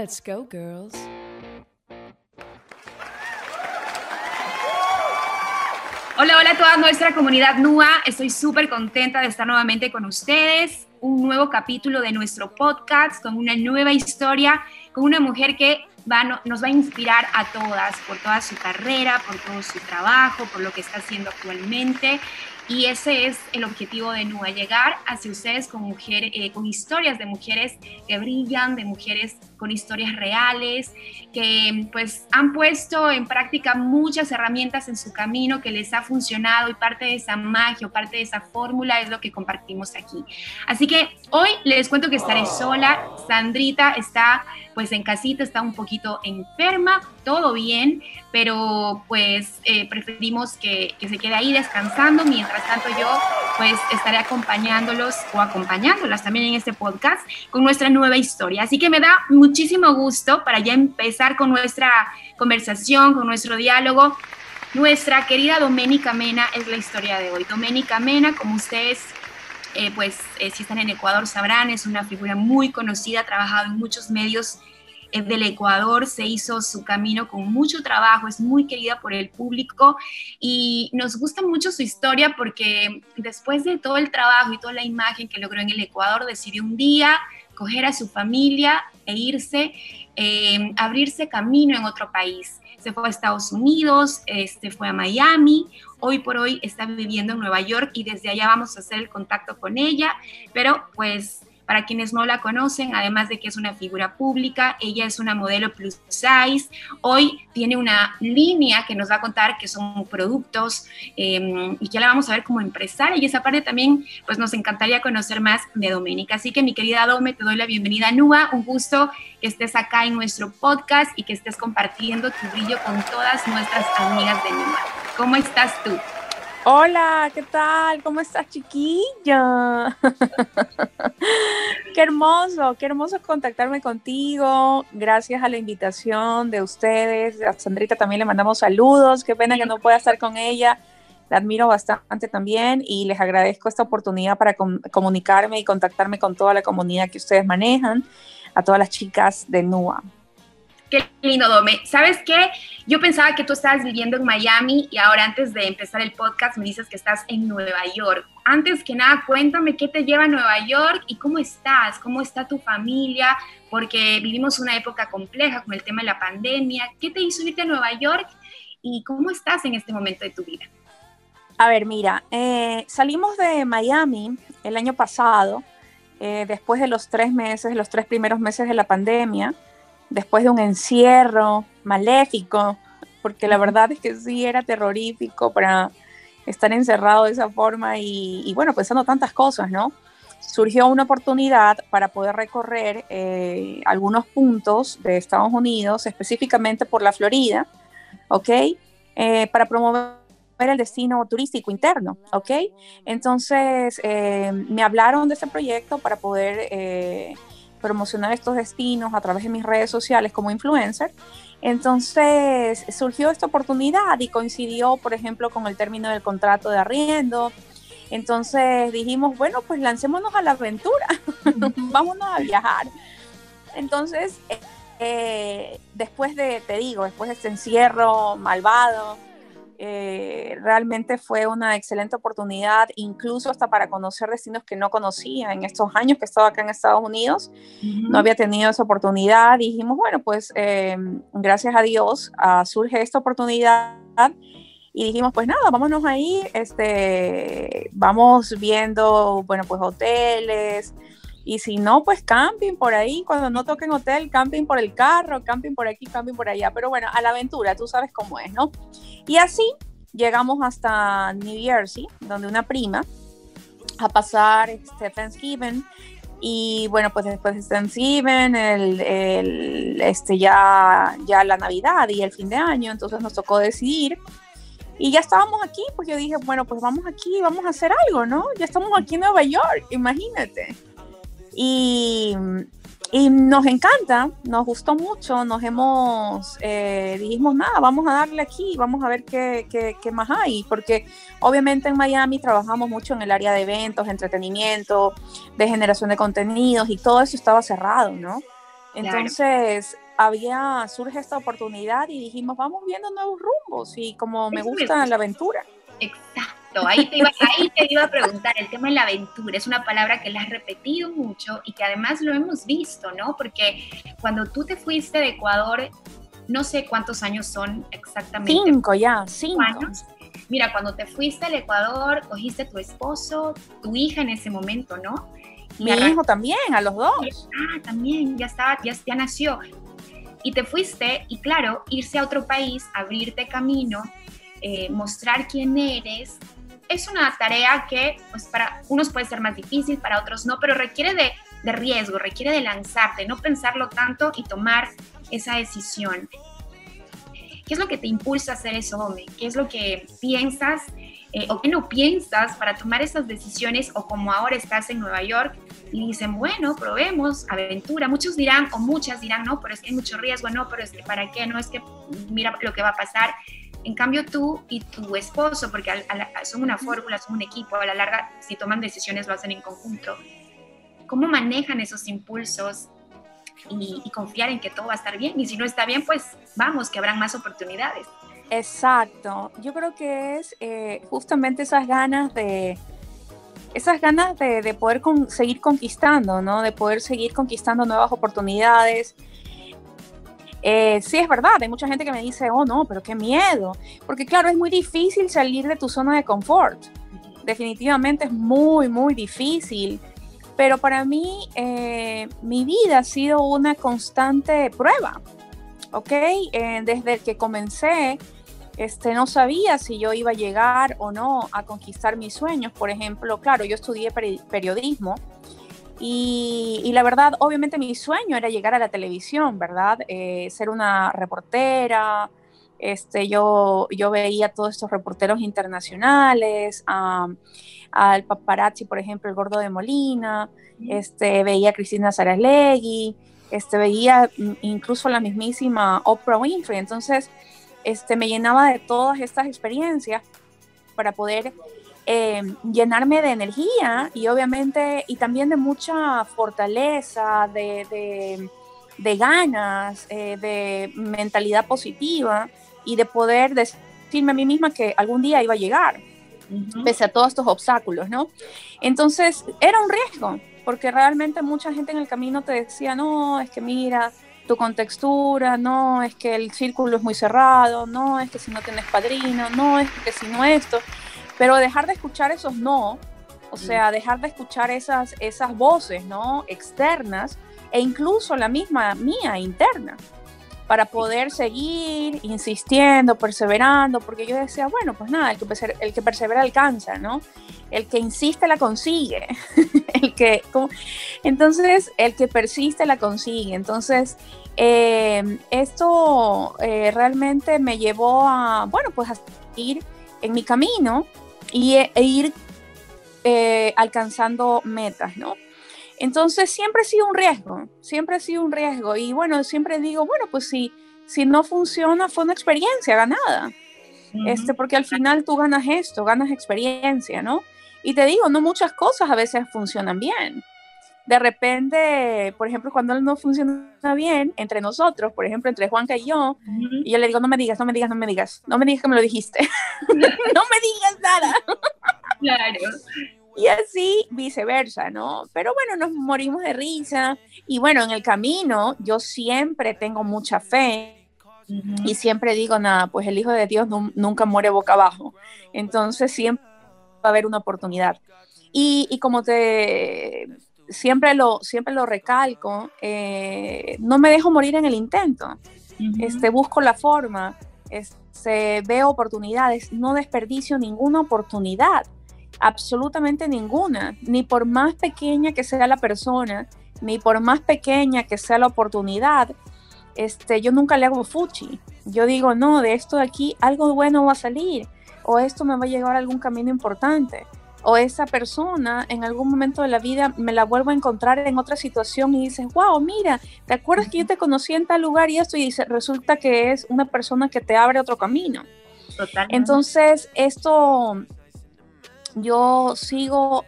Let's go, girls. Hola, hola a toda nuestra comunidad NUA. Estoy súper contenta de estar nuevamente con ustedes. Un nuevo capítulo de nuestro podcast con una nueva historia, con una mujer que va, nos va a inspirar a todas por toda su carrera, por todo su trabajo, por lo que está haciendo actualmente. Y ese es el objetivo de NUA, llegar hacia ustedes con, mujeres, eh, con historias de mujeres que brillan, de mujeres con historias reales, que pues han puesto en práctica muchas herramientas en su camino que les ha funcionado y parte de esa magia o parte de esa fórmula es lo que compartimos aquí. Así que hoy les cuento que estaré sola, Sandrita está pues en casita, está un poquito enferma, todo bien, pero pues eh, preferimos que, que se quede ahí descansando mientras tanto yo pues estaré acompañándolos o acompañándolas también en este podcast con nuestra nueva historia. Así que me da muchísimo gusto para ya empezar con nuestra conversación, con nuestro diálogo. Nuestra querida Doménica Mena es la historia de hoy. Doménica Mena, como ustedes eh, pues eh, si están en Ecuador sabrán, es una figura muy conocida, ha trabajado en muchos medios del Ecuador, se hizo su camino con mucho trabajo, es muy querida por el público y nos gusta mucho su historia porque después de todo el trabajo y toda la imagen que logró en el Ecuador, decidió un día coger a su familia e irse, eh, abrirse camino en otro país. Se fue a Estados Unidos, este, fue a Miami, hoy por hoy está viviendo en Nueva York y desde allá vamos a hacer el contacto con ella, pero pues para quienes no la conocen, además de que es una figura pública, ella es una modelo plus size. Hoy tiene una línea que nos va a contar que son productos em, y ya la vamos a ver como empresaria. Y esa parte también, pues nos encantaría conocer más de Doménica. Así que mi querida Dome, te doy la bienvenida a NUA. Un gusto que estés acá en nuestro podcast y que estés compartiendo tu brillo con todas nuestras amigas de NUA. ¿Cómo estás tú? Hola, ¿qué tal? ¿Cómo estás, chiquilla? qué hermoso, qué hermoso contactarme contigo. Gracias a la invitación de ustedes. A Sandrita también le mandamos saludos. Qué pena que no pueda estar con ella. La admiro bastante también y les agradezco esta oportunidad para comunicarme y contactarme con toda la comunidad que ustedes manejan, a todas las chicas de NUA. Qué lindo, Dome. ¿Sabes qué? Yo pensaba que tú estabas viviendo en Miami y ahora antes de empezar el podcast me dices que estás en Nueva York. Antes que nada, cuéntame qué te lleva a Nueva York y cómo estás, cómo está tu familia, porque vivimos una época compleja con el tema de la pandemia. ¿Qué te hizo irte a Nueva York y cómo estás en este momento de tu vida? A ver, mira, eh, salimos de Miami el año pasado, eh, después de los tres meses, los tres primeros meses de la pandemia después de un encierro maléfico, porque la verdad es que sí era terrorífico para estar encerrado de esa forma y, bueno, pensando tantas cosas, ¿no? Surgió una oportunidad para poder recorrer eh, algunos puntos de Estados Unidos, específicamente por la Florida, ¿ok? Eh, para promover el destino turístico interno, ¿ok? Entonces, eh, me hablaron de ese proyecto para poder promocionar estos destinos a través de mis redes sociales como influencer. Entonces surgió esta oportunidad y coincidió, por ejemplo, con el término del contrato de arriendo. Entonces dijimos, bueno, pues lancémonos a la aventura, vámonos a viajar. Entonces, eh, después de, te digo, después de este encierro malvado, eh, realmente fue una excelente oportunidad, incluso hasta para conocer destinos que no conocía en estos años que estaba acá en Estados Unidos. No había tenido esa oportunidad. Dijimos, bueno, pues eh, gracias a Dios uh, surge esta oportunidad y dijimos, pues nada, vámonos ahí, este, vamos viendo, bueno, pues hoteles, y si no, pues camping por ahí, cuando no toquen hotel, camping por el carro, camping por aquí, camping por allá. Pero bueno, a la aventura, tú sabes cómo es, ¿no? Y así llegamos hasta New Jersey, donde una prima, a pasar este, Thanksgiving. Y bueno, pues después de Thanksgiving, el, el, este, ya, ya la Navidad y el fin de año, entonces nos tocó decidir. Y ya estábamos aquí, pues yo dije, bueno, pues vamos aquí, vamos a hacer algo, ¿no? Ya estamos aquí en Nueva York, imagínate. Y, nos encanta, nos gustó mucho, nos hemos, eh, dijimos, nada, vamos a darle aquí, vamos a ver qué, qué, más hay, porque obviamente en Miami trabajamos mucho en el área de eventos, entretenimiento, de generación de contenidos y todo eso estaba cerrado, ¿no? Entonces, había, surge esta oportunidad y dijimos, vamos viendo nuevos rumbos y como me gusta la aventura. Exacto, ahí te, iba, ahí te iba a preguntar, el tema de la aventura es una palabra que le has repetido mucho y que además lo hemos visto, ¿no? Porque cuando tú te fuiste de Ecuador, no sé cuántos años son exactamente. Cinco ya, cinco. Años. Mira, cuando te fuiste al Ecuador, cogiste tu esposo, tu hija en ese momento, ¿no? Mi hijo también, a los dos. Ah, también, ya estaba, ya, ya nació. Y te fuiste, y claro, irse a otro país, abrirte camino, eh, mostrar quién eres, es una tarea que pues para unos puede ser más difícil, para otros no, pero requiere de, de riesgo, requiere de lanzarte, no pensarlo tanto y tomar esa decisión. ¿Qué es lo que te impulsa a hacer eso, hombre? ¿Qué es lo que piensas eh, o qué no piensas para tomar esas decisiones o como ahora estás en Nueva York y dicen, bueno, probemos, aventura. Muchos dirán o muchas dirán, no, pero es que hay mucho riesgo, no, pero es que para qué, no es que mira lo que va a pasar. En cambio, tú y tu esposo, porque son una fórmula, son un equipo, a la larga, si toman decisiones, lo hacen en conjunto. ¿Cómo manejan esos impulsos y, y confiar en que todo va a estar bien? Y si no está bien, pues vamos, que habrán más oportunidades. Exacto, yo creo que es eh, justamente esas ganas de, esas ganas de, poder seguir conquistando, ¿no? De poder seguir conquistando nuevas oportunidades. Eh, sí, es verdad, hay mucha gente que me dice, oh no, pero qué miedo, porque claro, es muy difícil salir de tu zona de confort. Definitivamente es muy, muy difícil. Pero para mí, eh, mi vida ha sido una constante prueba, ¿ok? desde que comencé, este, no sabía si yo iba a llegar o no a conquistar mis sueños. Por ejemplo, claro, yo estudié periodismo y, la verdad, obviamente mi sueño era llegar a la televisión, ¿verdad? Eh, ser una reportera. Este, yo, yo veía todos estos reporteros internacionales, al paparazzi, por ejemplo, el gordo de Molina, este, veía a Cristina Saralegui, este, veía incluso la mismísima Oprah Winfrey. Entonces, este, me llenaba de todas estas experiencias para poder eh, llenarme de energía y obviamente y también de mucha fortaleza, de, ganas, eh, de mentalidad positiva y de poder decirme a mí misma que algún día iba a llegar, pese a todos estos obstáculos, ¿no? Entonces era un riesgo, porque realmente mucha gente en el camino te decía, no, es que mira, tu contextura, no es que el círculo es muy cerrado, no es que si no tienes padrino, no es que si no esto, pero dejar de escuchar esos no, o sea, dejar de escuchar esas, esas voces, ¿no? Externas e incluso la misma mía interna para poder seguir insistiendo, perseverando, porque yo decía, bueno, pues nada, el que, el que persevera alcanza, ¿no? El que insiste la consigue, el que, entonces, el que persiste la consigue. Entonces, eh, esto eh, realmente me llevó a, bueno, pues a ir en mi camino y, e, e ir eh, alcanzando metas, ¿no? Entonces siempre ha sido un riesgo, siempre ha sido un riesgo. Y bueno, siempre digo, bueno, pues si, si no funciona, fue una experiencia ganada. este, porque al final tú ganas esto, ganas experiencia, ¿no? Y te digo, no muchas cosas a veces funcionan bien. De repente, por ejemplo, cuando no funciona bien entre nosotros, por ejemplo, entre Juanca y yo, y yo le digo, no me digas, no me digas, no me digas, no me digas que me lo dijiste, no me digas nada. Claro y así viceversa, ¿no? Pero bueno, nos morimos de risa y bueno, en el camino yo siempre tengo mucha fe y siempre digo, nada, pues el Hijo de Dios nunca muere boca abajo, entonces siempre va a haber una oportunidad. Y, como te siempre lo, siempre lo recalco, eh, no me dejo morir en el intento, este, busco la forma, este, veo oportunidades, no desperdicio ninguna oportunidad absolutamente ninguna, ni por más pequeña que sea la persona, ni por más pequeña que sea la oportunidad, este, yo nunca le hago fuchi. Yo digo, no, de esto de aquí algo bueno va a salir, o esto me va a llevar a algún camino importante, o esa persona en algún momento de la vida me la vuelvo a encontrar en otra situación y dices, wow, mira, ¿te acuerdas que yo te conocí en tal lugar y esto? Y dice, resulta que es una persona que te abre otro camino. Entonces, esto yo sigo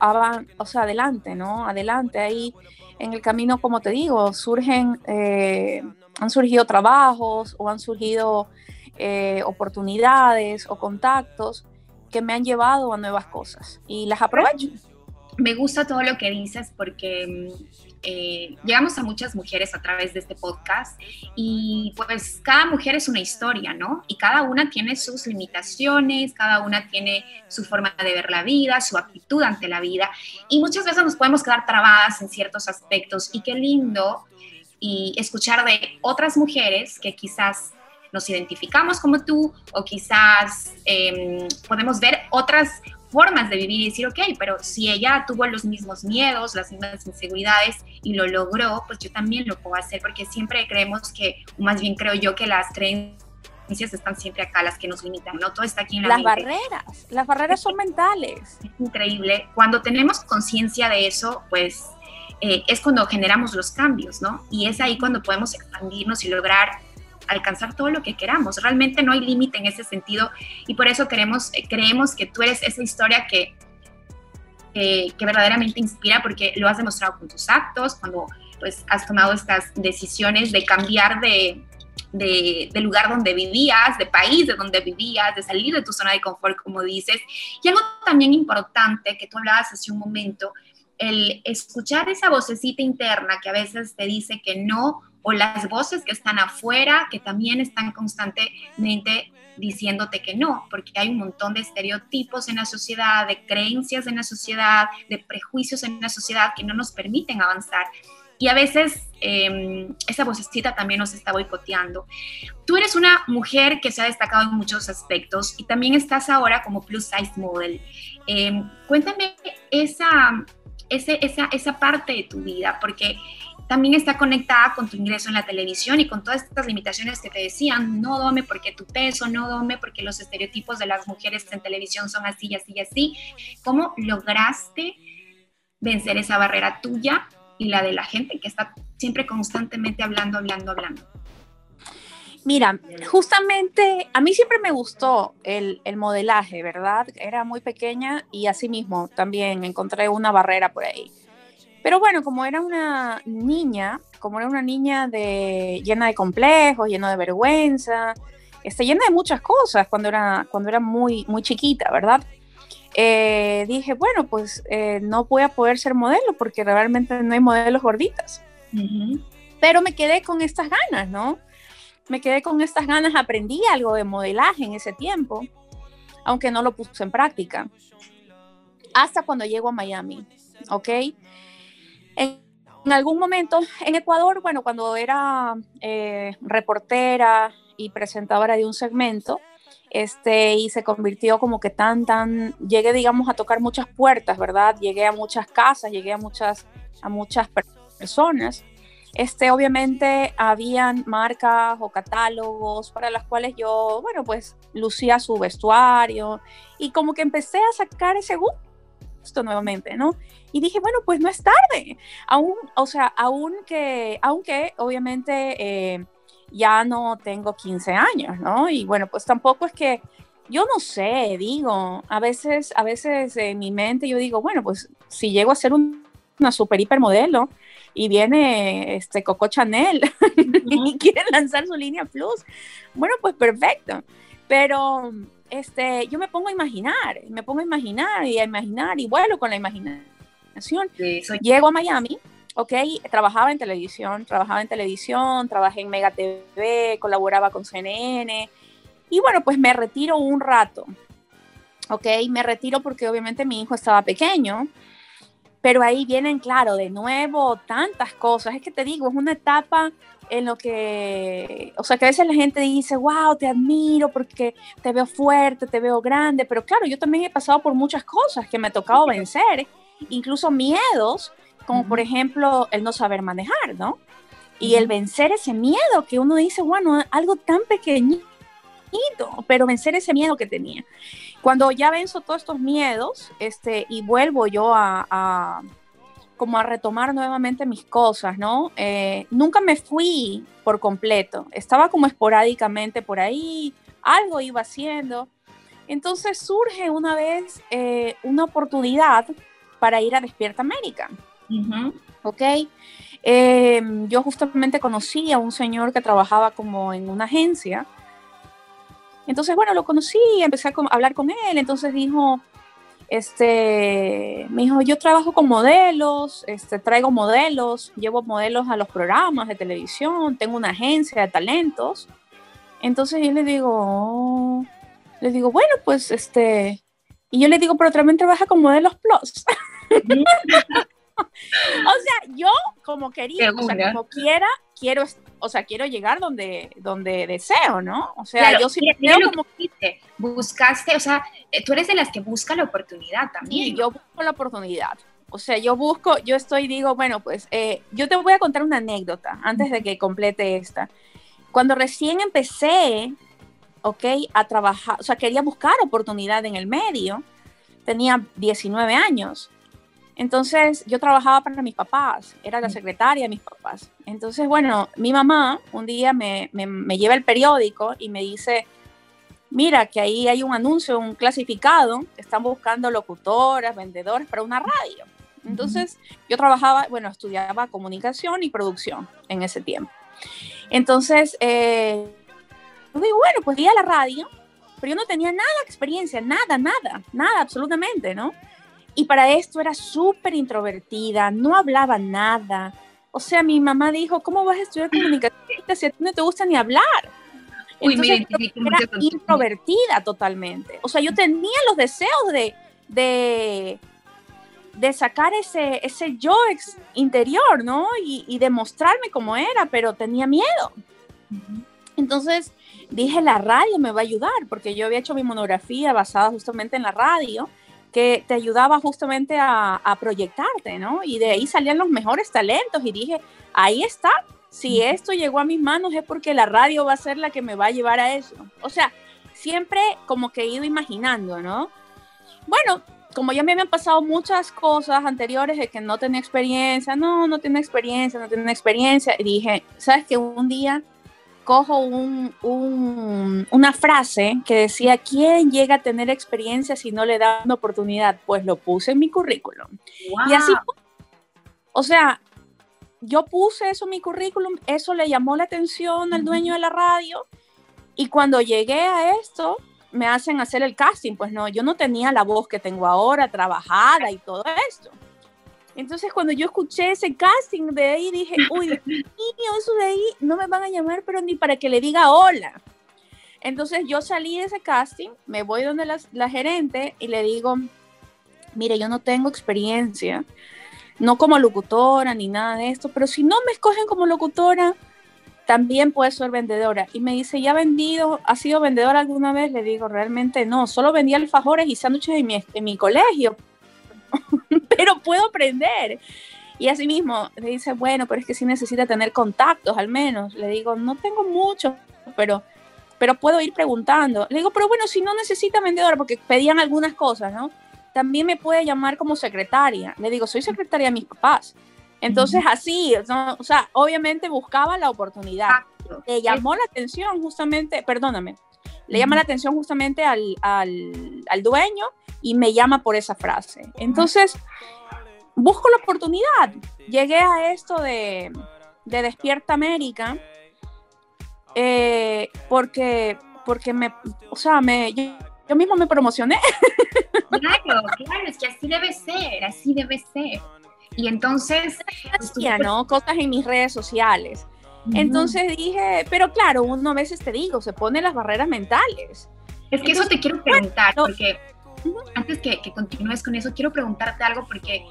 o sea, adelante, ¿no? Adelante ahí en el camino, como te digo, surgen, eh, han surgido trabajos o han surgido eh, oportunidades o contactos que me han llevado a nuevas cosas y las aprovecho. Me gusta todo lo que dices porque eh, llegamos a muchas mujeres a través de este podcast y pues cada mujer es una historia, ¿no? Y cada una tiene sus limitaciones, cada una tiene su forma de ver la vida, su actitud ante la vida y muchas veces nos podemos quedar trabadas en ciertos aspectos y qué lindo y escuchar de otras mujeres que quizás nos identificamos como tú o quizás em, podemos ver otras formas de vivir y decir, ok, pero si ella tuvo los mismos miedos, las mismas inseguridades y lo logró, pues yo también lo puedo hacer, porque siempre creemos que, o más bien creo yo que las creencias están siempre acá, las que nos limitan, ¿no? Todo está aquí en la Las barreras, las barreras son mentales. Es increíble. Cuando tenemos conciencia de eso, pues eh, es cuando generamos los cambios, ¿no? Y es ahí cuando podemos expandirnos y lograr alcanzar todo lo que queramos. Realmente no hay límite en ese sentido y por eso queremos, eh, creemos que tú eres esa historia que, que verdaderamente inspira porque lo has demostrado con tus actos, cuando pues has tomado estas decisiones de cambiar de, de, de, lugar donde vivías, de país de donde vivías, de salir de tu zona de confort, como dices. Y algo también importante que tú hablabas hace un momento, el escuchar esa vocecita interna que a veces te dice que no o las voces que están afuera, que también están constantemente diciéndote que no, porque hay un montón de estereotipos en la sociedad, de creencias en la sociedad, de prejuicios en la sociedad que no nos permiten avanzar. Y a veces em, esa vocecita también nos está boicoteando. Tú eres una mujer que se ha destacado en muchos aspectos y también estás ahora como plus size model. Em, cuéntame esa, esa, esa parte de tu vida, porque también está conectada con tu ingreso en la televisión y con todas estas limitaciones que te decían, no dome porque tu peso, no dome porque los estereotipos de las mujeres en televisión son así y así y así. ¿Cómo lograste vencer esa barrera tuya y la de la gente que está siempre constantemente hablando, hablando, hablando? Mira, justamente a mí siempre me gustó el, el, modelaje, ¿verdad? Era muy pequeña y así mismo también encontré una barrera por ahí. Pero bueno, como era una niña, como era una niña de, llena de complejos, llena de vergüenza, este, llena de muchas cosas cuando era, cuando era muy, muy chiquita, ¿verdad? Eh, dije, bueno, pues eh, no voy a poder ser modelo porque realmente no hay modelos gorditas. Pero me quedé con estas ganas, ¿no? Me quedé con estas ganas, aprendí algo de modelaje en ese tiempo, aunque no lo puse en práctica. Hasta cuando llego a Miami, ¿ok? En, algún momento en Ecuador, bueno, cuando era eh, reportera y presentadora de un segmento, este, y se convirtió como que tan, tan, llegué, digamos, a tocar muchas puertas, ¿verdad? Llegué a muchas casas, llegué a muchas, a muchas personas. Este, obviamente, habían marcas o catálogos para las cuales yo, bueno, pues lucía su vestuario y como que empecé a sacar ese gusto nuevamente, ¿no? Y dije, bueno, pues no es tarde. Aún, o sea, aunque, aunque obviamente eh, ya no tengo 15 años, ¿no? Y bueno, pues tampoco es que, yo no sé, digo, a veces, a veces en mi mente yo digo, bueno, pues si llego a ser una super hipermodelo y viene este Coco Chanel y quiere lanzar su línea Plus, bueno, pues perfecto. Pero este, yo me pongo a imaginar, me pongo a imaginar y a imaginar y vuelo con la imaginación. Llego a Miami, ok, trabajaba en televisión, trabajaba en televisión, trabajé en Mega TV, colaboraba con CNN y bueno, pues me retiro un rato, ok, me retiro porque obviamente mi hijo estaba pequeño, pero ahí vienen, claro, de nuevo tantas cosas, es que te digo, es una etapa en lo que, o sea, que a veces la gente dice, wow, te admiro porque te veo fuerte, te veo grande, pero claro, yo también he pasado por muchas cosas que me ha tocado vencer incluso miedos, como por ejemplo el no saber manejar, ¿no? Y el vencer ese miedo que uno dice, bueno, algo tan pequeñito, pero vencer ese miedo que tenía. Cuando ya venzo todos estos miedos, este, y vuelvo yo a, como a retomar nuevamente mis cosas, ¿no? Eh, nunca me fui por completo, estaba como esporádicamente por ahí, algo iba haciendo, Entonces surge una vez eh, una oportunidad para ir a Despierta América. ¿Ok? Em, yo justamente conocí a un señor que trabajaba como en una agencia. Entonces, bueno, lo conocí, empecé a hablar con él. Entonces dijo, este, me dijo, yo trabajo con modelos, este, traigo modelos, llevo modelos a los programas de televisión, tengo una agencia de talentos. Entonces yo le digo, oh", le digo, bueno, pues este, y yo le digo, pero también trabaja con modelos plus. o sea, yo como quería, o sea, como quiera, quiero, o sea, quiero llegar donde, donde deseo, ¿no? O sea, yo sí como... buscaste, o sea, eh, tú eres de las que busca la oportunidad también. Sí, yo busco la oportunidad. O sea, yo busco, yo estoy, digo, bueno, pues eh, yo te voy a contar una anécdota antes de que complete esta. Cuando recién empecé, ok, a trabajar, o sea, quería buscar oportunidad en el medio, tenía 19 años. Entonces yo trabajaba para mis papás, era la secretaria de mis papás. Entonces, bueno, mi mamá un día me, me, lleva el periódico y me dice, mira que ahí hay un anuncio, un clasificado, están buscando locutoras, vendedores para una radio. Entonces yo trabajaba, bueno, estudiaba comunicación y producción en ese tiempo. Entonces, eh, digo, bueno, pues iba a la radio, pero yo no tenía nada de experiencia, nada, nada, nada, absolutamente, ¿no? Y para esto era súper introvertida, no hablaba nada. O sea, mi mamá dijo, ¿cómo vas a estudiar comunicación si a ti no te gusta ni hablar? Entonces, era introvertida totalmente. O sea, yo tenía los deseos de, de, de sacar ese, ese yo interior, ¿no? Y, y, demostrarme cómo era, pero tenía miedo. Entonces dije, la radio me va a ayudar, porque yo había hecho mi monografía basada justamente en la radio que te ayudaba justamente a, proyectarte, ¿no? Y de ahí salían los mejores talentos y dije, ahí está, si esto llegó a mis manos es porque la radio va a ser la que me va a llevar a eso. O sea, siempre como que he ido imaginando, ¿no? Bueno, como ya me habían pasado muchas cosas anteriores de que no tenía experiencia, no, no tiene experiencia, no tiene experiencia, y dije, ¿sabes que Un día cojo un, una frase que decía, ¿quién llega a tener experiencia si no le da una oportunidad? Pues lo puse en mi currículum. Y así, o sea, yo puse eso en mi currículum, eso le llamó la atención al dueño de la radio y cuando llegué a esto, me hacen hacer el casting, pues no, yo no tenía la voz que tengo ahora, trabajada y todo esto. Entonces cuando yo escuché ese casting de ahí dije, uy, niño, eso de ahí no me van a llamar, pero ni para que le diga hola. Entonces yo salí de ese casting, me voy donde la, la gerente y le digo, mire, yo no tengo experiencia, no como locutora ni nada de esto, pero si no me escogen como locutora, también puedo ser vendedora. Y me dice, ¿ya ha vendido, ha sido vendedora alguna vez? Le digo, realmente no, solo vendía alfajores y sándwiches en mi, en mi colegio, pero puedo aprender. Y así mismo le dice, bueno, pero es que sí necesita tener contactos al menos. Le digo, no tengo mucho, pero, pero puedo ir preguntando. Le digo, pero bueno, si no necesita vendedora, porque pedían algunas cosas, ¿no? También me puede llamar como secretaria. Le digo, soy secretaria de mis papás. Entonces, así, o sea, obviamente buscaba la oportunidad. Le llamó la atención justamente, perdóname, le llama la atención justamente al, al, al dueño y me llama por esa frase. Entonces, busco la oportunidad. Llegué a esto de, de Despierta América eh, porque, porque me, o sea, me, yo, mismo me promocioné. Claro, claro, es que así debe ser, así debe ser. Y entonces... Hacía, ¿no? Cosas en mis redes sociales. Entonces dije, pero claro, uno a veces te digo, se pone las barreras mentales. Es que eso te quiero preguntar, porque antes que, continúes con eso, quiero preguntarte algo porque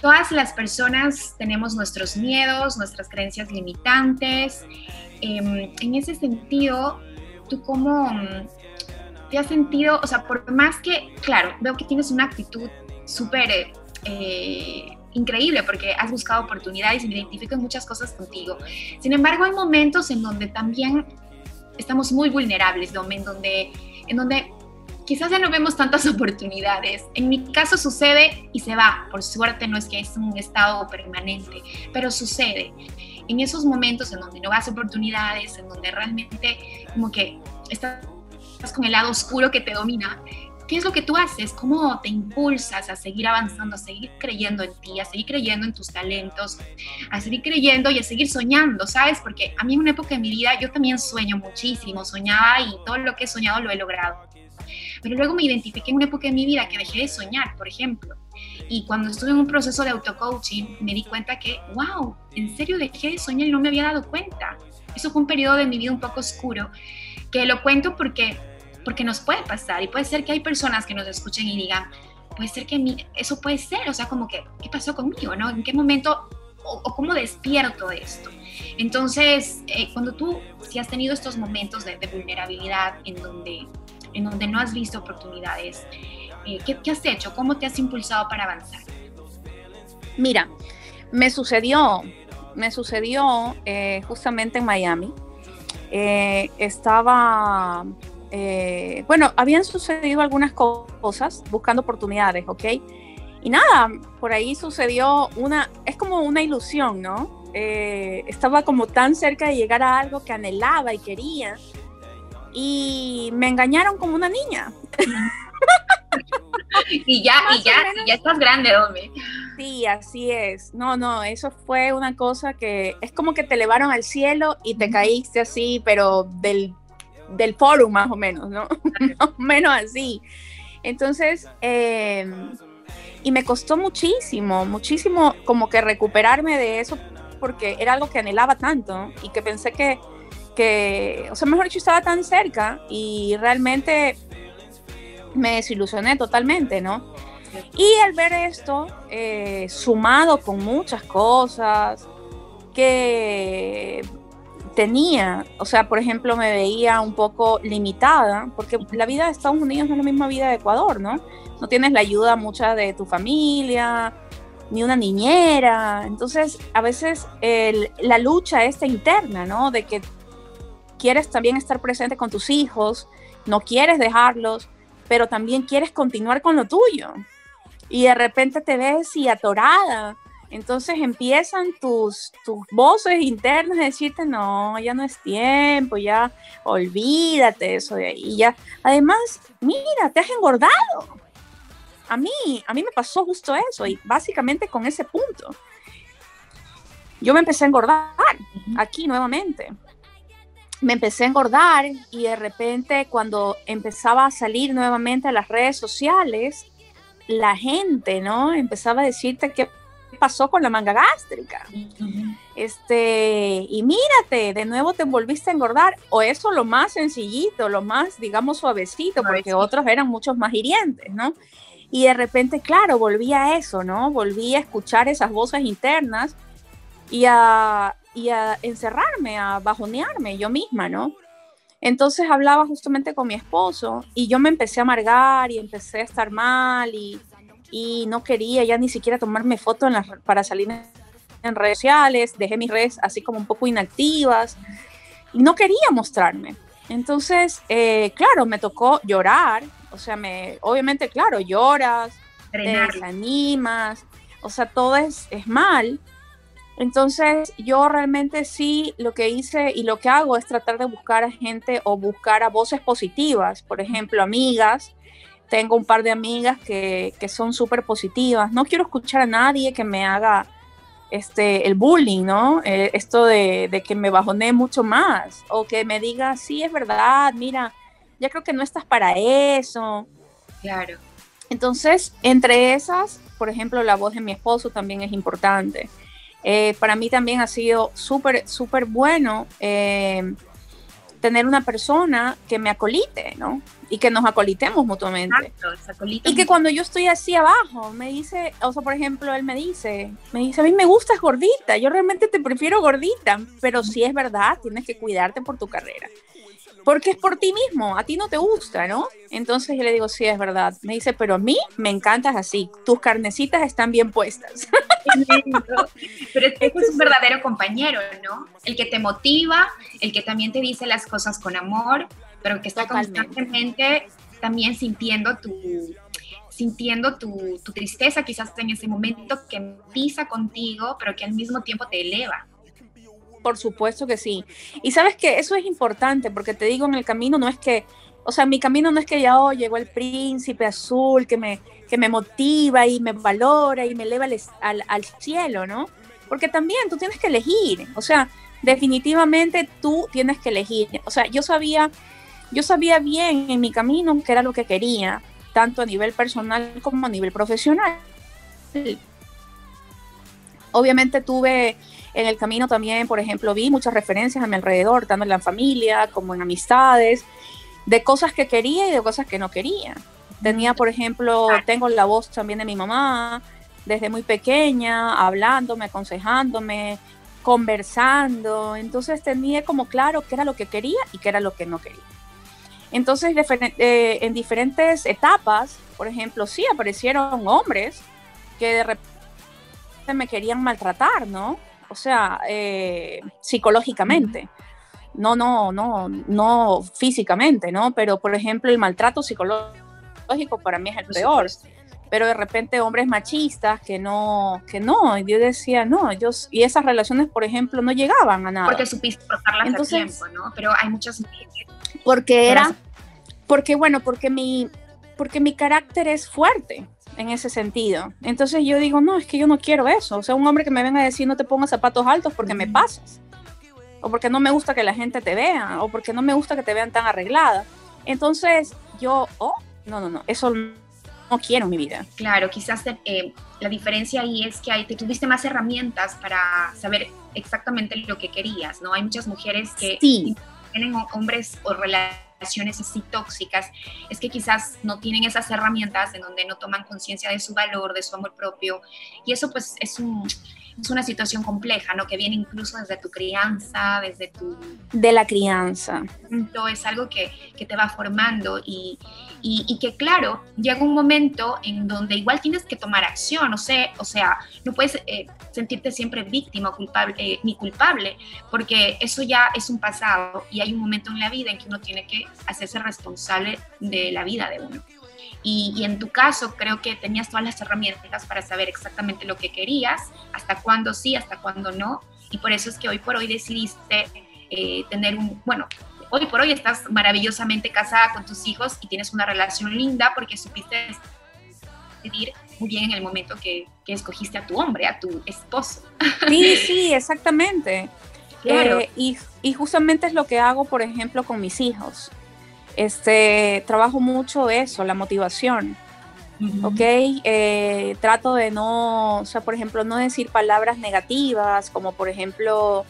todas las personas tenemos nuestros miedos, nuestras creencias limitantes. Em, en ese sentido, ¿tú cómo mm, te has sentido? O sea, por más que, claro, veo que tienes una actitud súper eh, increíble porque has buscado oportunidades y me identifico en muchas cosas contigo. Sin embargo, hay momentos en donde también estamos muy vulnerables, en donde, en donde quizás ya no vemos tantas oportunidades. En mi caso sucede y se va. Por suerte no es que es un estado permanente, pero sucede. En esos momentos en donde no vas oportunidades, en donde realmente como que estás con el lado oscuro que te domina, ¿qué es lo que tú haces? ¿Cómo te impulsas a seguir avanzando, a seguir creyendo en ti, a seguir creyendo en tus talentos, a seguir creyendo y a seguir soñando, ¿sabes? Porque a mí en una época de mi vida yo también sueño muchísimo, soñaba y todo lo que he soñado lo he logrado. Pero luego me identifiqué en una época de mi vida que dejé de soñar, por ejemplo. Y cuando estuve en un proceso de auto-coaching, me di cuenta que, wow, en serio dejé de soñar y no me había dado cuenta. Eso fue un periodo de mi vida un poco oscuro, que lo cuento porque, porque nos puede pasar y puede ser que hay personas que nos escuchen y digan, puede ser que eso puede ser, o sea, como que, ¿qué pasó conmigo? ¿no? ¿En qué momento o, cómo despierto de esto? Entonces, eh, cuando tú, si has tenido estos momentos de, de vulnerabilidad en donde, en donde no has visto oportunidades, eh, ¿qué, has hecho? ¿Cómo te has impulsado para avanzar? Mira, me sucedió, me sucedió eh, justamente en Miami. Eh, estaba, bueno, habían sucedido algunas cosas buscando oportunidades, ¿ok? Y nada, por ahí sucedió una, es como una ilusión, ¿no? estaba como tan cerca de llegar a algo que anhelaba y quería. Y me engañaron como una niña. y ya, y ya, ya estás grande, hombre. Sí, así es. No, no, eso fue una cosa que es como que te elevaron al cielo y te caíste así, pero del, del foro más o menos, ¿no? más o menos así. Entonces, em, y me costó muchísimo, muchísimo como que recuperarme de eso porque era algo que anhelaba tanto y que pensé que, que, o sea, mejor dicho, estaba tan cerca y realmente me desilusioné totalmente, ¿no? Y al ver esto, eh, sumado con muchas cosas que tenía, o sea, por ejemplo, me veía un poco limitada, porque la vida de Estados Unidos no es la misma vida de Ecuador, ¿no? No tienes la ayuda mucha de tu familia, ni una niñera, entonces a veces la lucha esta interna, ¿no? De que quieres también estar presente con tus hijos, no quieres dejarlos, pero también quieres continuar con lo tuyo. Y de repente te ves y atorada. Entonces empiezan tus, tus voces internas a decirte, no, ya no es tiempo, ya olvídate eso de ahí. Ya. Además, mira, te has engordado. A mí, a mí me pasó justo eso y básicamente con ese punto. Yo me empecé a engordar aquí nuevamente me empecé a engordar y de repente cuando empezaba a salir nuevamente a las redes sociales, la gente, ¿no? Empezaba a decirte qué pasó con la manga gástrica. Este, y mírate, de nuevo te volviste a engordar, o eso lo más sencillito, lo más, digamos, suavecito, porque otros eran muchos más hirientes, ¿no? Y de repente, claro, volví a eso, ¿no? Volví a escuchar esas voces internas y a, y a encerrarme, a bajonearme yo misma, ¿no? Entonces hablaba justamente con mi esposo y yo me empecé a amargar y empecé a estar mal y, y no quería ya ni siquiera tomarme fotos para salir en, redes sociales, dejé mis redes así como un poco inactivas y no quería mostrarme. Entonces, eh, claro, me tocó llorar, o sea, me, obviamente, claro, lloras, te desanimas, o sea, todo es, es mal, entonces, yo realmente sí lo que hice y lo que hago es tratar de buscar a gente o buscar a voces positivas, por ejemplo, amigas. Tengo un par de amigas que, que son súper positivas. No quiero escuchar a nadie que me haga este, el bullying, ¿no? Eh, esto de, de, que me bajone mucho más o que me diga, sí, es verdad, mira, ya creo que no estás para eso. Claro. Entonces, entre esas, por ejemplo, la voz de mi esposo también es importante. Eh, para mí también ha sido súper, súper bueno eh, tener una persona que me acolite, ¿no? Y que nos acolitemos mutuamente. Exacto, y que cuando yo estoy así abajo, me dice, o sea, por ejemplo, él me dice, me dice, a mí me gustas gordita, yo realmente te prefiero gordita, pero si es verdad, tienes que cuidarte por tu carrera porque es por ti mismo, a ti no te gusta, ¿no? Entonces yo le digo, sí, es verdad. Me dice, pero a mí me encantas así, tus carnecitas están bien puestas. pero es, es un verdadero compañero, ¿no? El que te motiva, el que también te dice las cosas con amor, pero que está constantemente también sintiendo tu sintiendo tu, tu tristeza quizás en ese momento que empieza contigo, pero que al mismo tiempo te eleva. Por supuesto que sí. Y sabes que eso es importante porque te digo, en el camino no es que O sea, mi camino no es que ya oh, llegó el príncipe azul que me, que me motiva y me valora y me eleva al, al cielo, ¿no? Porque también tú tienes que elegir. O sea, definitivamente tú tienes que elegir. O sea, yo sabía, yo sabía bien en mi camino qué era lo que quería, tanto a nivel personal como a nivel profesional. Obviamente tuve en el camino también, por ejemplo, vi muchas referencias a mi alrededor, tanto en la familia como en amistades, de cosas que quería y de cosas que no quería. Tenía, por ejemplo, tengo la voz también de mi mamá, desde muy pequeña, hablándome, aconsejándome, conversando. Entonces tenía como claro qué era lo que quería y qué era lo que no quería. Entonces, eh, en diferentes etapas, por ejemplo, sí aparecieron hombres que de repente me querían maltratar, ¿no? O sea, eh, psicológicamente. No, no, no, no físicamente, ¿no? Pero, por ejemplo, el maltrato psicológico para mí es el peor pero de repente hombres machistas que no, que no, y yo decía, no, ellos, y esas relaciones, por ejemplo, no llegaban a nada. Porque supiste cortarlas Entonces, a tiempo, ¿no? Pero hay muchas Porque era, porque bueno, porque mi, porque mi carácter es fuerte en ese sentido. Entonces yo digo, no, es que yo no quiero eso. O sea, un hombre que me venga a decir no te pongas zapatos altos porque me pasas. O porque no me gusta que la gente te vea. O porque no me gusta que te vean tan arreglada. Entonces yo, oh, no, no, no, eso no quiero mi vida. Claro, quizás eh, la diferencia ahí es que hay, te tuviste más herramientas para saber exactamente lo que querías, ¿no? Hay muchas mujeres que tienen hombres o relaciones así tóxicas, es que quizás no tienen esas herramientas en donde no toman conciencia de su valor, de su amor propio, y eso pues es un es una situación compleja, ¿no? Que viene incluso desde tu crianza, desde tu... De la crianza. Es algo que, que te va formando y, y, que, claro, llega un momento en donde igual tienes que tomar acción, no sé, o sea, no puedes eh, sentirte siempre víctima o culpable, eh, ni culpable, porque eso ya es un pasado y hay un momento en la vida en que uno tiene que hacerse responsable de la vida de uno. Y, en tu caso creo que tenías todas las herramientas para saber exactamente lo que querías, hasta cuándo sí, hasta cuándo no. Y por eso es que hoy por hoy decidiste eh, tener un, bueno, hoy por hoy estás maravillosamente casada con tus hijos y tienes una relación linda porque supiste decidir muy bien en el momento que, que escogiste a tu hombre, a tu esposo. Sí, sí, exactamente. Eh, y, y justamente es lo que hago, por ejemplo, con mis hijos. Este, trabajo mucho eso, la motivación. ¿Ok? Eh, trato de no, o sea, por ejemplo, no decir palabras negativas, como por ejemplo,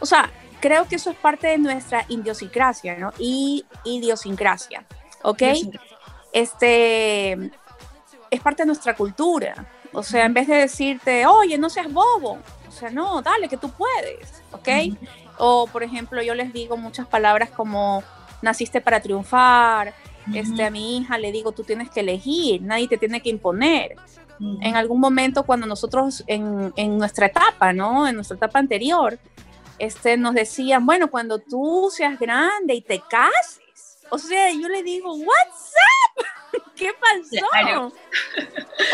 o sea, creo que eso es parte de nuestra idiosincrasia, ¿no? Y idiosincrasia, ¿ok? Este, es parte de nuestra cultura. O sea, en vez de decirte, oye, no seas bobo, o sea, no, dale, que tú puedes, ¿ok? O, por ejemplo, yo les digo muchas palabras como, naciste para triunfar. este, a mi hija le digo, tú tienes que elegir, nadie te tiene que imponer. En algún momento cuando nosotros en, en, nuestra etapa, ¿no? En nuestra etapa anterior, este, nos decían, bueno, cuando tú seas grande y te cases. O sea, yo le digo, what's up? ¿Qué pasó? O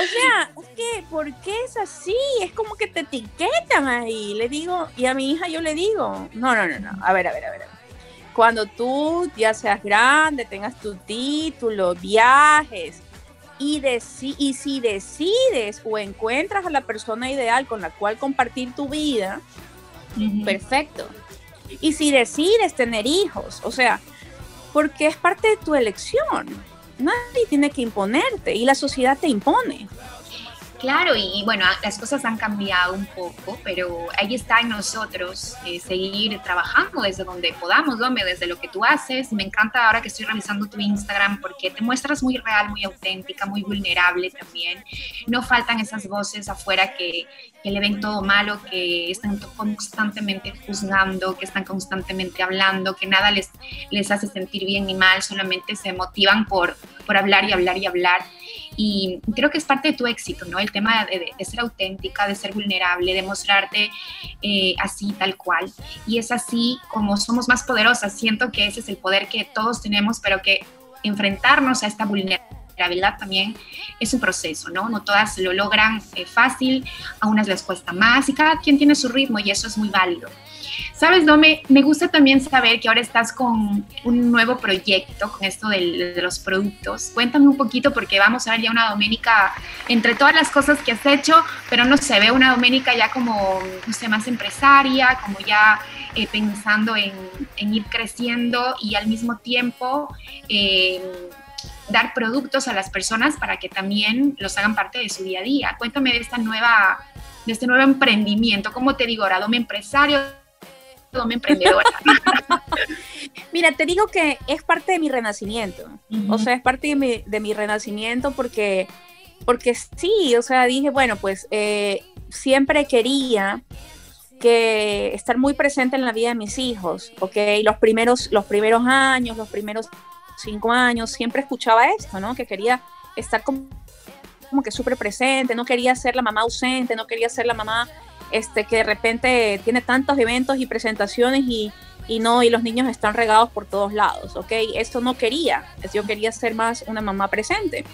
sea, es que, ¿por qué es así? Es como que te etiquetan ahí. Le digo, y a mi hija yo le digo, no, no, no, no, a ver, a ver, a ver cuando tú ya seas grande, tengas tu título, viajes y, y si decides o encuentras a la persona ideal con la cual compartir tu vida, perfecto. Y si decides tener hijos, o sea, porque es parte de tu elección. Nadie tiene que imponerte y la sociedad te impone. Claro, y, bueno, las cosas han cambiado un poco, pero ahí está en nosotros eh, seguir trabajando desde donde podamos, ¿no? desde lo que tú haces. Me encanta ahora que estoy revisando tu Instagram porque te muestras muy real, muy auténtica, muy vulnerable también. No faltan esas voces afuera que, que le ven todo malo, que están constantemente juzgando, que están constantemente hablando, que nada les, les hace sentir bien ni mal, solamente se motivan por, por hablar y hablar y hablar. Y creo que es parte de tu éxito, ¿no? El tema de, ser auténtica, de ser vulnerable, de mostrarte eh, así, tal cual. Y es así como somos más poderosas. Siento que ese es el poder que todos tenemos, pero que enfrentarnos a esta vulnerabilidad vulnerabilidad también es un proceso, ¿no? No todas lo logran eh, fácil, a unas les cuesta más y cada quien tiene su ritmo y eso es muy válido. Sabes, no me, me gusta también saber que ahora estás con un nuevo proyecto, con esto de, los productos. Cuéntame un poquito porque vamos a ver ya una Doménica, entre todas las cosas que has hecho, pero no se ve una Doménica ya como, no sé, más empresaria, como ya eh, pensando en, en, ir creciendo y al mismo tiempo... Eh, dar productos a las personas para que también los hagan parte de su día a día. Cuéntame de esta nueva, de este nuevo emprendimiento. ¿Cómo te digo ahora? Dome empresario, dome emprendedora. Mira, te digo que es parte de mi renacimiento. Uh -huh. O sea, es parte de mi, de mi, renacimiento porque, porque sí, o sea, dije, bueno, pues eh, siempre quería que estar muy presente en la vida de mis hijos, ¿ok? Los primeros, los primeros años, los primeros cinco años, siempre escuchaba esto, ¿no? Que quería estar como, como que súper presente, no quería ser la mamá ausente, no quería ser la mamá este, que de repente tiene tantos eventos y presentaciones y, y no, y los niños están regados por todos lados, ¿ok? Esto no quería, yo quería ser más una mamá presente.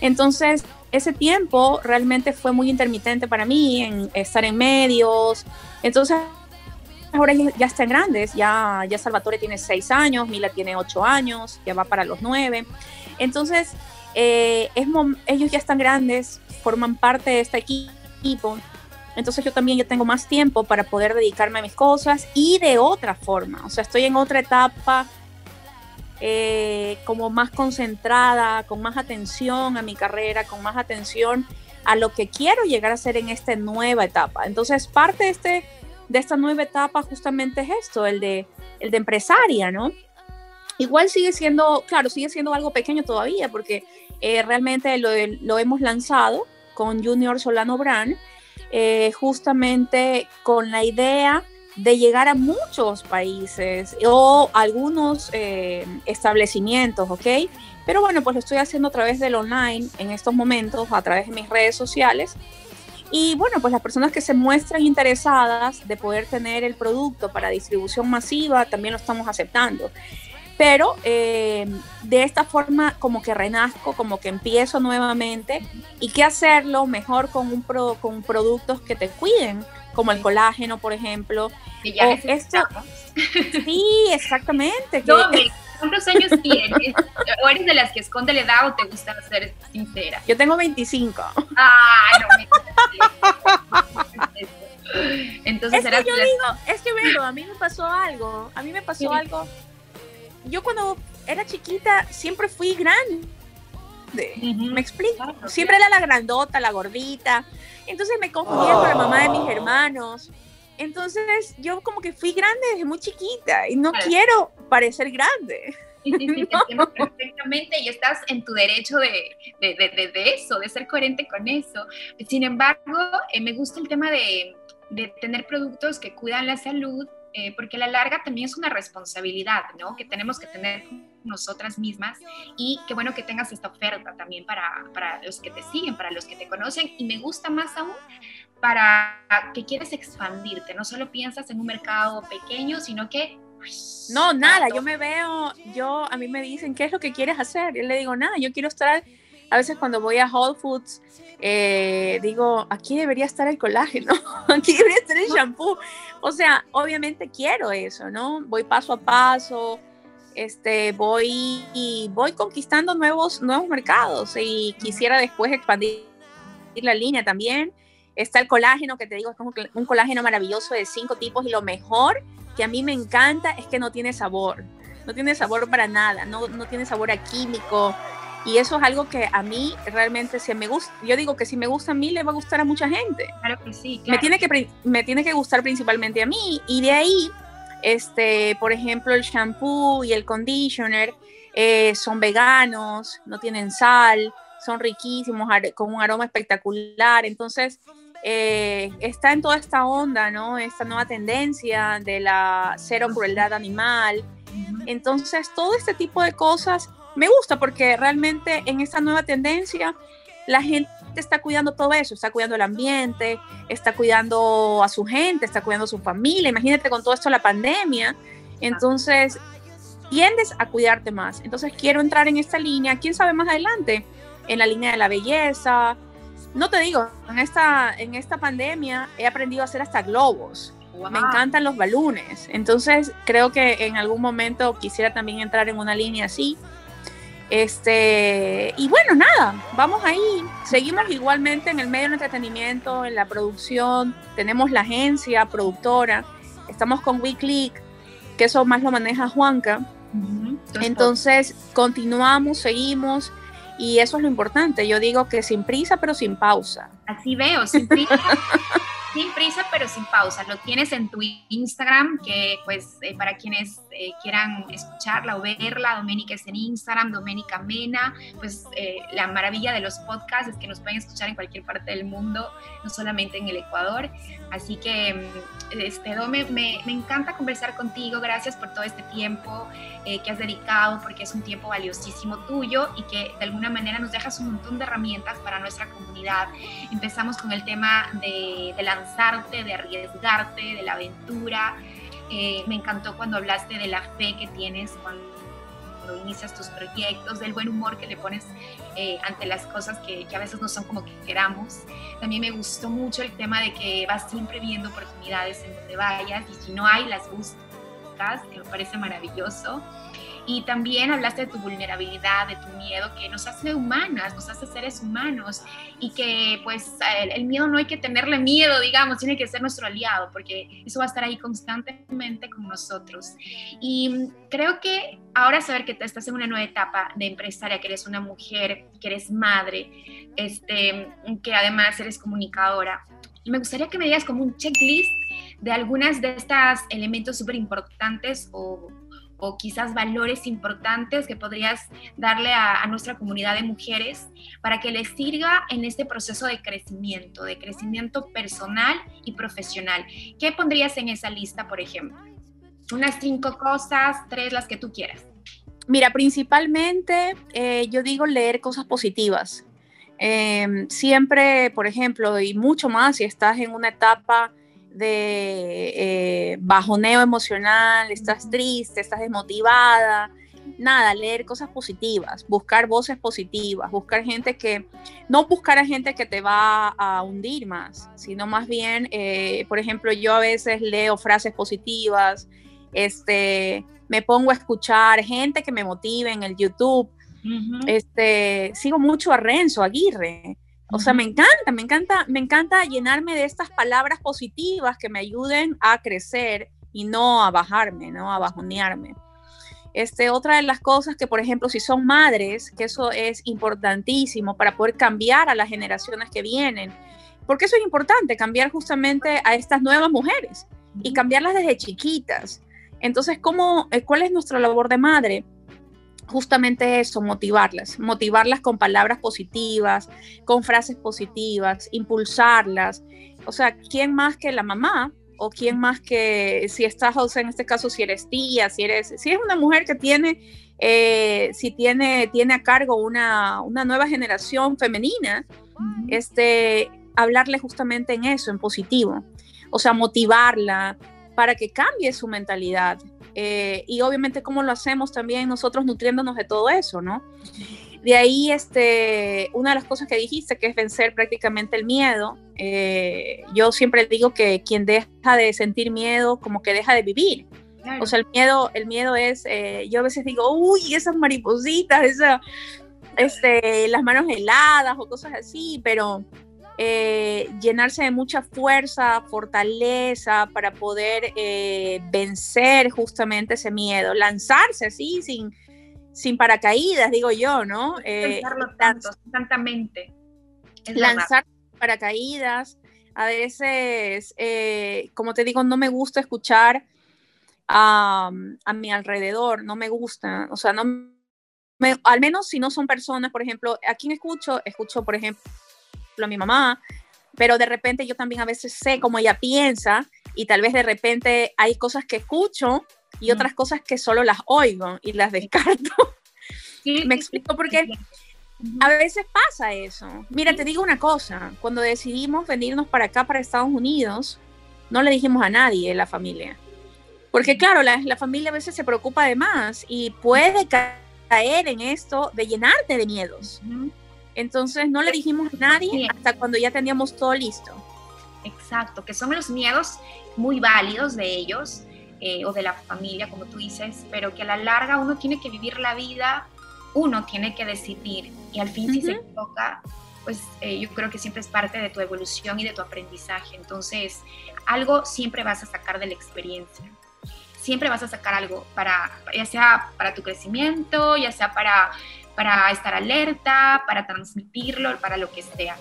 Entonces, ese tiempo realmente fue muy intermitente para mí, en estar en medios. Entonces, ahora ya están grandes, ya, ya Salvatore tiene seis años, Mila tiene ocho años, ya va para los nueve. Entonces, eh, es ellos ya están grandes, forman parte de este equipo. Entonces yo también ya tengo más tiempo para poder dedicarme a mis cosas y de otra forma. O sea, estoy en otra etapa eh, como más concentrada, con más atención a mi carrera, con más atención a lo que quiero llegar a ser en esta nueva etapa. Entonces, parte de, este, de esta nueva etapa justamente es esto, el de, el de empresaria, ¿no? Igual sigue siendo, claro, sigue siendo algo pequeño todavía, porque eh, realmente lo, hemos lanzado con Junior Solano Brand, eh, justamente con la idea de llegar a muchos países o algunos eh, establecimientos, ¿ok? Pero bueno, pues lo estoy haciendo a través del online en estos momentos, a través de mis redes sociales. Y bueno, pues las personas que se muestran interesadas de poder tener el producto para distribución masiva, también lo estamos aceptando. Pero eh, de esta forma como que renazco, como que empiezo nuevamente y que hacerlo mejor con, un pro, con productos que te cuiden, como el colágeno, por ejemplo. Que ya o esto, sí, exactamente. Que, ¿Cuántos años tienes? ¿O eres de las que esconde la edad o te gusta ser sincera? Yo tengo 25. Ah, no me Entonces es que yo digo, es que bueno, a mí me pasó algo, a mí me pasó sí. algo. Yo cuando era chiquita siempre fui grande. Uh -huh. ¿Me explico? Claro, siempre claro. era la grandota, la gordita. Entonces me confundía oh. con la mamá de mis hermanos. Entonces yo como que fui grande desde muy chiquita y no claro. quiero parecer grande. Sí, sí, sí, te entiendo perfectamente y estás en tu derecho de, de, de, de, eso, de ser coherente con eso. Sin embargo, eh, me gusta el tema de, de tener productos que cuidan la salud, eh, porque a la larga también es una responsabilidad, ¿no? Que tenemos que tener nosotras mismas y qué bueno que tengas esta oferta también para, para los que te siguen, para los que te conocen y me gusta más aún para que quieres expandirte, no solo piensas en un mercado pequeño, sino que... No, nada, yo me veo, yo, a mí me dicen, ¿qué es lo que quieres hacer? Yo le digo, nada, yo quiero estar, a veces cuando voy a Whole Foods, eh, digo, aquí debería estar el colágeno, aquí debería estar el shampoo. O sea, obviamente quiero eso, ¿no? Voy paso a paso, este, voy, y voy conquistando nuevos, nuevos mercados y quisiera después expandir la línea también. Está el colágeno, que te digo, es como un colágeno maravilloso de cinco tipos y lo mejor que a mí me encanta es que no tiene sabor, no tiene sabor para nada, no, no tiene sabor a químico, y eso es algo que a mí realmente si me gusta, yo digo que si me gusta a mí le va a gustar a mucha gente. Claro que sí. Claro. Me, tiene que, me tiene que gustar principalmente a mí y de ahí, este, por ejemplo, el shampoo y el conditioner eh, son veganos, no tienen sal, son riquísimos, con un aroma espectacular. Entonces, eh, está en toda esta onda, ¿no? Esta nueva tendencia de la cero crueldad animal. Entonces, todo este tipo de cosas me gusta porque realmente en esta nueva tendencia la gente está cuidando todo eso, está cuidando el ambiente, está cuidando a su gente, está cuidando a su familia. Imagínate con todo esto la pandemia. Entonces, tiendes a cuidarte más. Entonces quiero entrar en esta línea, quién sabe más adelante, en la línea de la belleza. No te digo, en esta, en esta pandemia he aprendido a hacer hasta globos. Me encantan los balones. Entonces creo que en algún momento quisiera también entrar en una línea así. Este, y bueno, nada, vamos ahí. Seguimos igualmente en el medio del entretenimiento, en la producción. Tenemos la agencia productora. Estamos con WeClick, que eso más lo maneja Juanca. Entonces, continuamos, seguimos. Y eso es lo importante. Yo digo que sin prisa, pero sin pausa. Así veo, sin prisa. sin prisa, pero sin pausa. Lo tienes en tu Instagram, que pues eh, para quienes eh, quieran escucharla o verla, Doménica es en Instagram, Doménica Mena, pues eh, la maravilla de los podcasts es que nos pueden escuchar en cualquier parte del mundo, no solamente en el Ecuador. Así que, mm, este, Dome, me, me encanta conversar contigo, gracias por todo este tiempo que has dedicado, porque es un tiempo valiosísimo tuyo y que de alguna manera nos dejas un montón de herramientas para nuestra comunidad. Empezamos con el tema de, de lanzarte, de arriesgarte, de la aventura. Eh, me encantó cuando hablaste de la fe que tienes cuando, inicias tus proyectos, del buen humor que le pones eh, ante las cosas que, que, a veces no son como que queramos. También me gustó mucho el tema de que vas siempre viendo oportunidades en donde vayas y si no hay, las buscas, que me parece maravilloso. Y también hablaste de tu vulnerabilidad, de tu miedo, que nos hace humanas, nos hace seres humanos y que pues el, miedo no hay que tenerle miedo, digamos, tiene que ser nuestro aliado porque eso va a estar ahí constantemente con nosotros. Y creo que ahora saber que estás en una nueva etapa de empresaria, que eres una mujer, que eres madre, este, que además eres comunicadora, me gustaría que me digas como un checklist de algunas de estos elementos súper importantes o o quizás valores importantes que podrías darle a, nuestra comunidad de mujeres para que les sirva en este proceso de crecimiento, de crecimiento personal y profesional. ¿Qué pondrías en esa lista, por ejemplo? Unas cinco cosas, tres, las que tú quieras. Mira, principalmente eh, yo digo leer cosas positivas. Em, siempre, por ejemplo, y mucho más si estás en una etapa de eh, bajoneo emocional, estás triste, estás desmotivada. Nada, leer cosas positivas, buscar voces positivas, buscar gente que, no buscar a gente que te va a hundir más, sino más bien, eh, por ejemplo, yo a veces leo frases positivas, este, me pongo a escuchar gente que me motive en el YouTube, este, sigo mucho a Renzo Aguirre, o sea, me encanta, me encanta, me encanta llenarme de estas palabras positivas que me ayuden a crecer y no a bajarme, ¿no? A bajonearme. Este, otra de las cosas que, por ejemplo, si son madres, que eso es importantísimo para poder cambiar a las generaciones que vienen, porque eso es importante, cambiar justamente a estas nuevas mujeres y cambiarlas desde chiquitas. Entonces, ¿cómo, eh, ¿cuál es nuestra labor de madre? Justamente eso, motivarlas, motivarlas con palabras positivas, con frases positivas, impulsarlas. O sea, ¿quién más que la mamá? O quién más que si estás, o sea, en este caso, si eres tía, si eres, si es una mujer que tiene, eh, si tiene, tiene a cargo una, una nueva generación femenina, este, hablarle justamente en eso, en positivo. O sea, motivarla para que cambie su mentalidad, eh, y obviamente cómo lo hacemos también nosotros nutriéndonos de todo eso, ¿no? De ahí, este, una de las cosas que dijiste, que es vencer prácticamente el miedo. Eh, yo siempre digo que quien deja de sentir miedo, como que deja de vivir. O sea, el miedo, el miedo es, eh, yo a veces digo, uy, esas maripositas, esa, este, las manos heladas o cosas así, pero eh, llenarse de mucha fuerza, fortaleza para poder eh, vencer justamente ese miedo, lanzarse así sin, sin paracaídas, digo yo, ¿no? Eh, tanto, constantemente. Lanzar paracaídas. A veces, eh, como te digo, no me gusta escuchar a, a mi alrededor, no me gusta, o sea, no al menos si no son personas, por ejemplo, ¿a quién escucho? Escucho, por ejemplo, a mi mamá, pero de repente yo también a veces sé cómo ella piensa y tal vez de repente hay cosas que escucho y otras cosas que solo las oigo y las descarto. Me explico por qué. A veces pasa eso. Mira, te digo una cosa, cuando decidimos venirnos para acá, para Estados Unidos, no le dijimos a nadie la familia. Porque claro, la, la familia a veces se preocupa de más y puede caer en esto de llenarte de miedos. Entonces no le dijimos a nadie hasta cuando ya teníamos todo listo. Exacto, que son los miedos muy válidos de ellos eh, o de la familia, como tú dices, pero que a la larga uno tiene que vivir la vida, uno tiene que decidir y al fin si se equivoca, pues eh, yo creo que siempre es parte de tu evolución y de tu aprendizaje. Entonces, algo siempre vas a sacar de la experiencia. Siempre vas a sacar algo para, ya sea para tu crecimiento, ya sea para, para estar alerta, para transmitirlo, para lo que sea.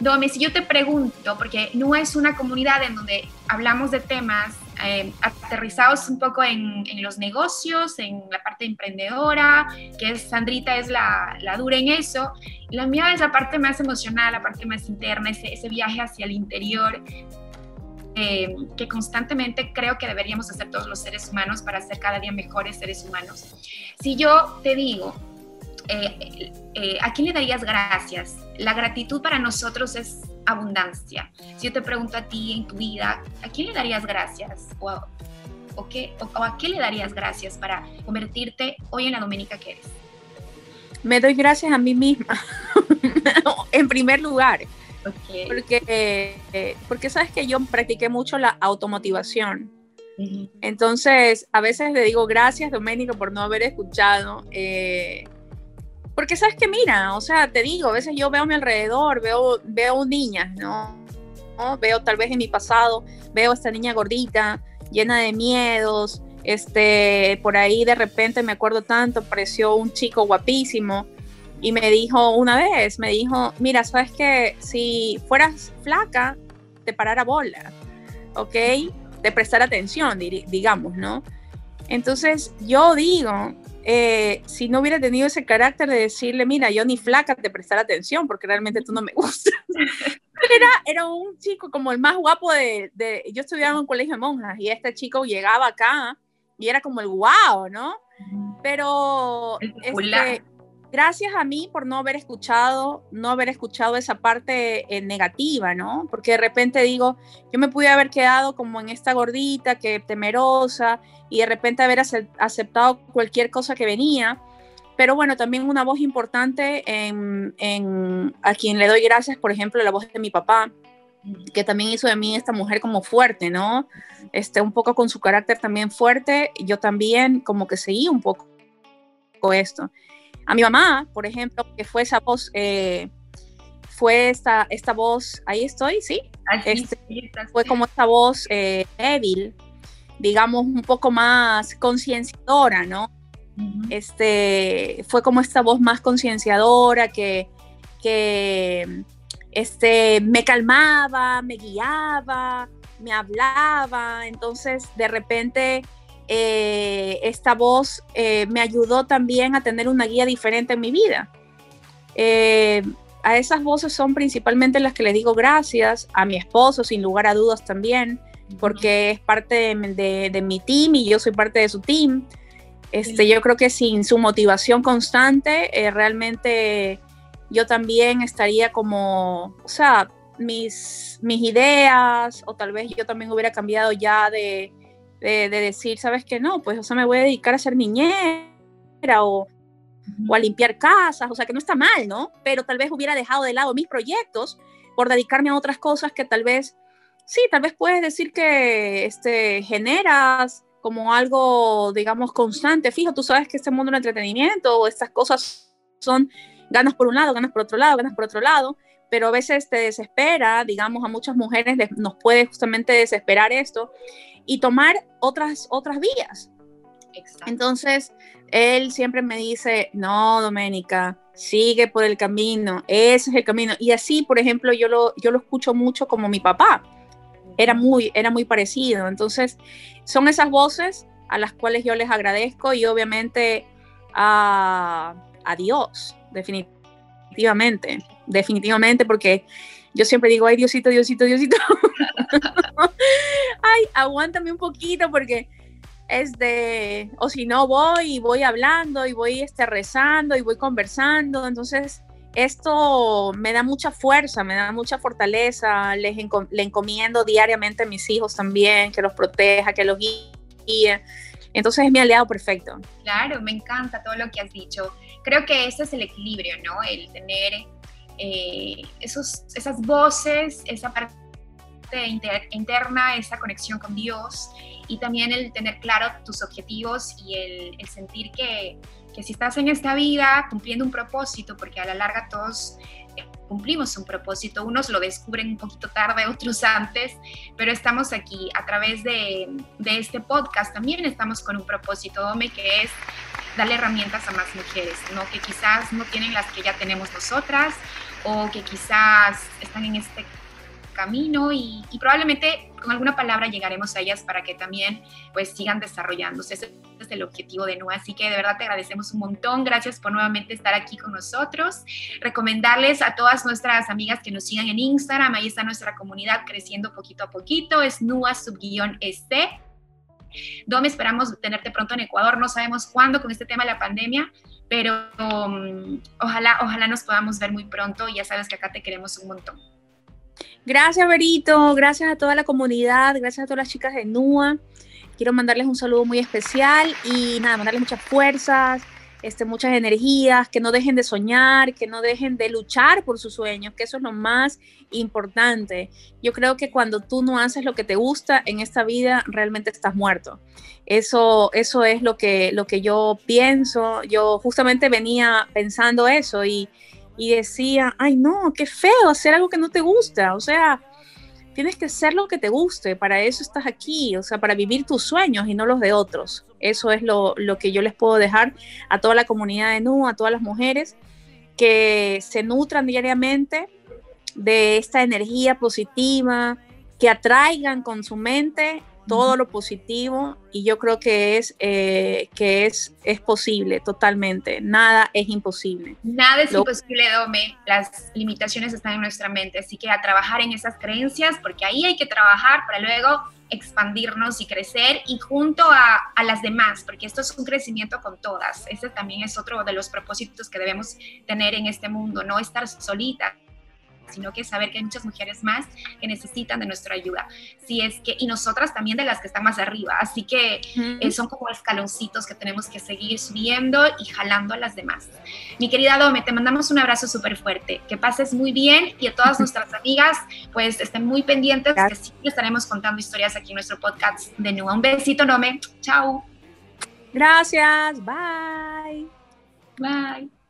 Dome, si yo te pregunto, porque no es una comunidad en donde hablamos de temas eh, aterrizados un poco en, los negocios, en la parte emprendedora, que es Sandrita es la, la, dura en eso, la mía es la parte más emocional, la parte más interna, ese, ese viaje hacia el interior, eh, que constantemente creo que deberíamos hacer todos los seres humanos para ser cada día mejores seres humanos. Si yo te digo, eh, eh, ¿a quién le darías gracias? La gratitud para nosotros es abundancia. Si yo te pregunto a ti en tu vida, ¿a quién le darías gracias? ¿O, qué, o, a qué le darías gracias para convertirte hoy en la dominica que eres? Me doy gracias a mí misma, en primer lugar. Porque, eh, porque sabes que yo practiqué mucho la automotivación. Entonces, a veces le digo gracias, Doménico, por no haber escuchado. Eh, porque sabes que mira, o sea, te digo, a veces yo veo a mi alrededor, veo, veo niñas, ¿no? Veo tal vez en mi pasado, veo a esta niña gordita, llena de miedos, este, por ahí de repente me acuerdo tanto, apareció un chico guapísimo y me dijo una vez, me dijo, mira, sabes que si fueras flaca, te parara bola, ¿ok? De prestar atención, digamos, ¿no? Entonces yo digo, eh, si no hubiera tenido ese carácter de decirle, mira, yo ni flaca te prestar atención porque realmente tú no me gustas. era, era un chico como el más guapo de, de, yo estudiaba en un colegio de monjas y este chico llegaba acá y era como el guau, ¿no? Pero este, gracias a mí por no haber escuchado, no haber escuchado esa parte eh, negativa, ¿no? Porque de repente digo, yo me pude haber quedado como en esta gordita, que temerosa, y de repente haber aceptado cualquier cosa que venía. Pero bueno, también una voz importante en, en, a quien le doy gracias, por ejemplo, la voz de mi papá, que también hizo de mí esta mujer como fuerte, ¿no? Este, un poco con su carácter también fuerte, yo también como que seguí un poco esto. A mi mamá, por ejemplo, que fue esa voz, eh, fue esta, esta voz, ahí estoy, ¿sí? Este, fue como esta voz eh, débil, digamos, un poco más concienciadora, ¿no? Este, fue como esta voz más concienciadora que, que este, me calmaba, me guiaba, me hablaba, entonces de repente eh, esta voz eh, me ayudó también a tener una guía diferente en mi vida. Eh, a esas voces son principalmente las que le digo gracias, a mi esposo sin lugar a dudas también, porque es parte de, mi team y yo soy parte de su team. Este, yo creo que sin su motivación constante, realmente yo también estaría como, o sea, mis, mis ideas, o tal vez yo también hubiera cambiado ya de, de, decir, ¿sabes qué? No, pues, o sea, me voy a dedicar a ser niñera o, o a limpiar casas, o sea, que no está mal, ¿no? Pero tal vez hubiera dejado de lado mis proyectos por dedicarme a otras cosas que tal vez, sí, tal vez puedes decir que este, generas como algo, digamos, constante, fijo, tú sabes que este mundo del entretenimiento, estas cosas son ganas por un lado, ganas por otro lado, ganas por otro lado, pero a veces te desespera, digamos, a muchas mujeres nos puede justamente desesperar esto y tomar otras, otras vías. Entonces, él siempre me dice, no, Doménica, sigue por el camino, ese es el camino. Y así, por ejemplo, yo lo, yo lo escucho mucho como mi papá. Era muy, era muy parecido. Entonces, son esas voces a las cuales yo les agradezco y obviamente a, a Dios, definitivamente, definitivamente, porque yo siempre digo, ay Diosito, Diosito, Diosito, ay, aguántame un poquito porque es de, o si no voy y voy hablando y voy este, rezando y voy conversando, entonces esto me da mucha fuerza, me da mucha fortaleza, le encomiendo diariamente a mis hijos también, que los proteja, que los guíe entonces es mi aliado perfecto. Claro, me encanta todo lo que has dicho. Creo que ese es el equilibrio, ¿no? El tener eh, esos, esas voces, esa parte interna, esa conexión con Dios y también el tener claro tus objetivos y el, el sentir que, que si estás en esta vida cumpliendo un propósito, porque a la larga todos cumplimos un propósito. Unos lo descubren un poquito tarde, otros antes, pero estamos aquí a través de, de este podcast. También estamos con un propósito, Ome, que es darle herramientas a más mujeres, ¿no? que quizás no tienen las que ya tenemos nosotras o que quizás están en este camino y, probablemente con alguna palabra llegaremos a ellas para que también pues sigan desarrollándose. Ese es el objetivo de NUA. Así que de verdad te agradecemos un montón. Gracias por nuevamente estar aquí con nosotros. Recomendarles a todas nuestras amigas que nos sigan en Instagram. Ahí está nuestra comunidad creciendo poquito a poquito. Es NUA subguión este. Dome, esperamos tenerte pronto en Ecuador. No sabemos cuándo con este tema de la pandemia, pero um, ojalá, ojalá nos podamos ver muy pronto. Ya sabes que acá te queremos un montón. Gracias, Berito. Gracias a toda la comunidad. Gracias a todas las chicas de NUA. Quiero mandarles un saludo muy especial y nada, mandarles muchas fuerzas, este, muchas energías, que no dejen de soñar, que no dejen de luchar por sus sueños, que eso es lo más importante. Yo creo que cuando tú no haces lo que te gusta en esta vida, realmente estás muerto. Eso, eso es lo que, lo que yo pienso. Yo justamente venía pensando eso y, y decía, ay no, qué feo hacer algo que no te gusta, o sea, tienes que hacer lo que te guste, para eso estás aquí, o sea, para vivir tus sueños y no los de otros. Eso es lo, lo que yo les puedo dejar a toda la comunidad de NU, a todas las mujeres que se nutran diariamente de esta energía positiva, que atraigan con su mente todo lo positivo y yo creo que es eh, que es, es posible totalmente. Nada es imposible. Nada es imposible, Dome. Las limitaciones están en nuestra mente, así que a trabajar en esas creencias, porque ahí hay que trabajar para luego expandirnos y crecer y junto a, a, las demás, porque esto es un crecimiento con todas. Ese también es otro de los propósitos que debemos tener en este mundo, no estar solita sino que saber que hay muchas mujeres más que necesitan de nuestra ayuda. Si es que, y nosotras también de las que están más arriba. Así que eh, son como escaloncitos que tenemos que seguir subiendo y jalando a las demás. Mi querida Dome, te mandamos un abrazo súper fuerte. Que pases muy bien y a todas nuestras amigas, pues estén muy pendientes, que siempre estaremos contando historias aquí en nuestro podcast de nuevo. Un besito, Dome. Chao. Gracias. Bye. Bye.